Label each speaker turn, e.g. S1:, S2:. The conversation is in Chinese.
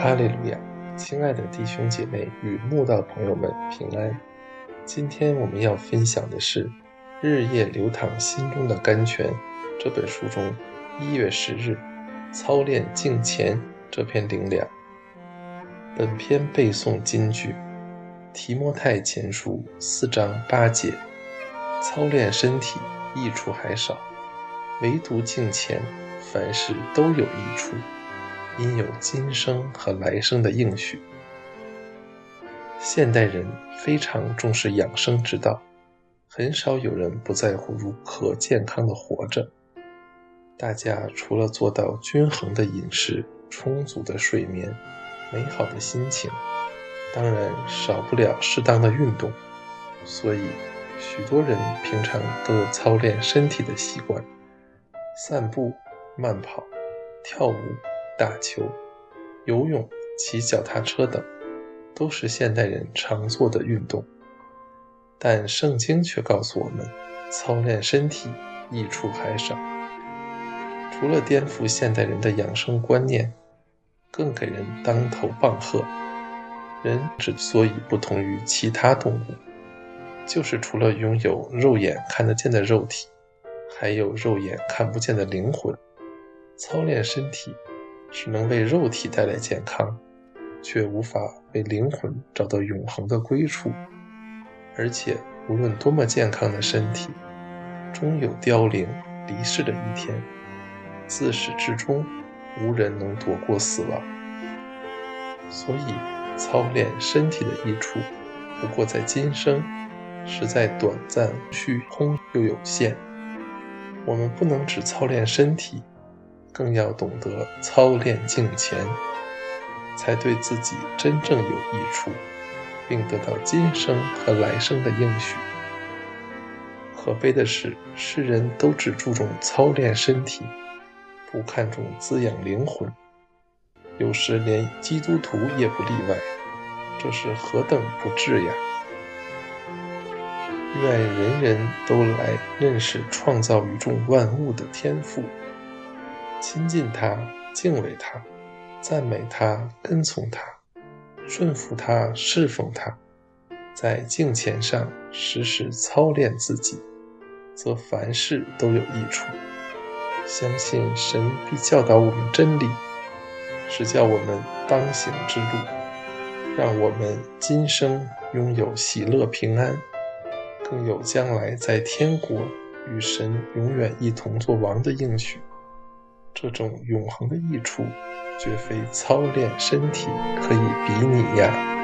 S1: 哈利路亚！亲爱的弟兄姐妹与慕道朋友们平安。今天我们要分享的是《日夜流淌心中的甘泉》这本书中一月十日“操练敬虔”这篇灵粮。本篇背诵金句：提摩太前书四章八节，操练身体益处还少，唯独敬虔，凡事都有益处。因有今生和来生的应许。现代人非常重视养生之道，很少有人不在乎如何健康的活着。大家除了做到均衡的饮食、充足的睡眠、美好的心情，当然少不了适当的运动。所以，许多人平常都有操练身体的习惯：散步、慢跑、跳舞。打球、游泳、骑脚踏车等，都是现代人常做的运动。但圣经却告诉我们，操练身体益处还少。除了颠覆现代人的养生观念，更给人当头棒喝。人之所以不同于其他动物，就是除了拥有肉眼看得见的肉体，还有肉眼看不见的灵魂。操练身体。只能为肉体带来健康，却无法为灵魂找到永恒的归处。而且，无论多么健康的身体，终有凋零离世的一天。自始至终，无人能躲过死亡。所以，操练身体的益处，不过在今生，实在短暂、虚空又有限。我们不能只操练身体。更要懂得操练敬虔，才对自己真正有益处，并得到今生和来生的应许。可悲的是，世人都只注重操练身体，不看重滋养灵魂，有时连基督徒也不例外。这是何等不智呀！愿人人都来认识创造宇宙万物的天赋。亲近他，敬畏他，赞美他，跟从他，顺服他，侍奉他，在敬虔上时时操练自己，则凡事都有益处。相信神必教导我们真理，是教我们当行之路，让我们今生拥有喜乐平安，更有将来在天国与神永远一同作王的应许。这种永恒的益处，绝非操练身体可以比拟呀。